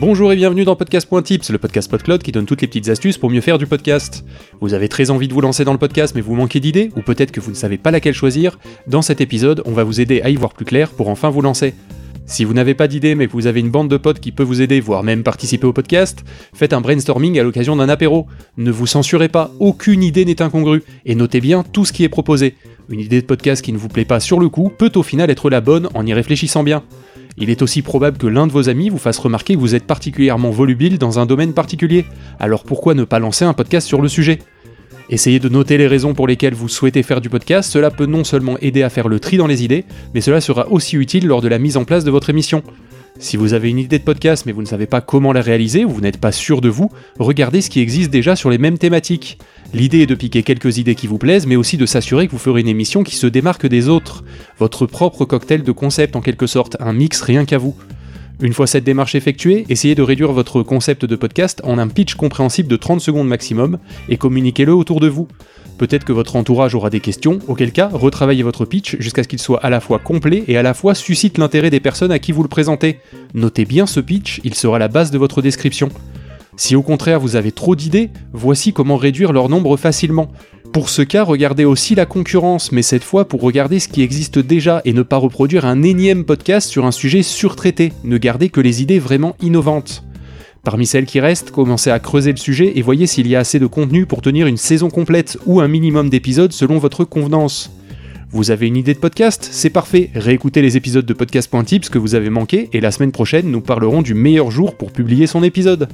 Bonjour et bienvenue dans Podcast.tips, le podcast PodCloud qui donne toutes les petites astuces pour mieux faire du podcast. Vous avez très envie de vous lancer dans le podcast mais vous manquez d'idées, ou peut-être que vous ne savez pas laquelle choisir, dans cet épisode on va vous aider à y voir plus clair pour enfin vous lancer. Si vous n'avez pas d'idée mais que vous avez une bande de potes qui peut vous aider, voire même participer au podcast, faites un brainstorming à l'occasion d'un apéro. Ne vous censurez pas, aucune idée n'est incongrue, et notez bien tout ce qui est proposé. Une idée de podcast qui ne vous plaît pas sur le coup peut au final être la bonne en y réfléchissant bien. Il est aussi probable que l'un de vos amis vous fasse remarquer que vous êtes particulièrement volubile dans un domaine particulier. Alors pourquoi ne pas lancer un podcast sur le sujet? Essayez de noter les raisons pour lesquelles vous souhaitez faire du podcast, cela peut non seulement aider à faire le tri dans les idées, mais cela sera aussi utile lors de la mise en place de votre émission. Si vous avez une idée de podcast mais vous ne savez pas comment la réaliser ou vous n'êtes pas sûr de vous, regardez ce qui existe déjà sur les mêmes thématiques. L'idée est de piquer quelques idées qui vous plaisent, mais aussi de s'assurer que vous ferez une émission qui se démarque des autres. Votre propre cocktail de concept en quelque sorte, un mix rien qu'à vous. Une fois cette démarche effectuée, essayez de réduire votre concept de podcast en un pitch compréhensible de 30 secondes maximum et communiquez-le autour de vous. Peut-être que votre entourage aura des questions, auquel cas, retravaillez votre pitch jusqu'à ce qu'il soit à la fois complet et à la fois suscite l'intérêt des personnes à qui vous le présentez. Notez bien ce pitch, il sera la base de votre description. Si au contraire vous avez trop d'idées, voici comment réduire leur nombre facilement. Pour ce cas, regardez aussi la concurrence, mais cette fois pour regarder ce qui existe déjà et ne pas reproduire un énième podcast sur un sujet surtraité, ne gardez que les idées vraiment innovantes. Parmi celles qui restent, commencez à creuser le sujet et voyez s'il y a assez de contenu pour tenir une saison complète ou un minimum d'épisodes selon votre convenance. Vous avez une idée de podcast? C'est parfait, réécoutez les épisodes de podcast.tips que vous avez manqués et la semaine prochaine nous parlerons du meilleur jour pour publier son épisode.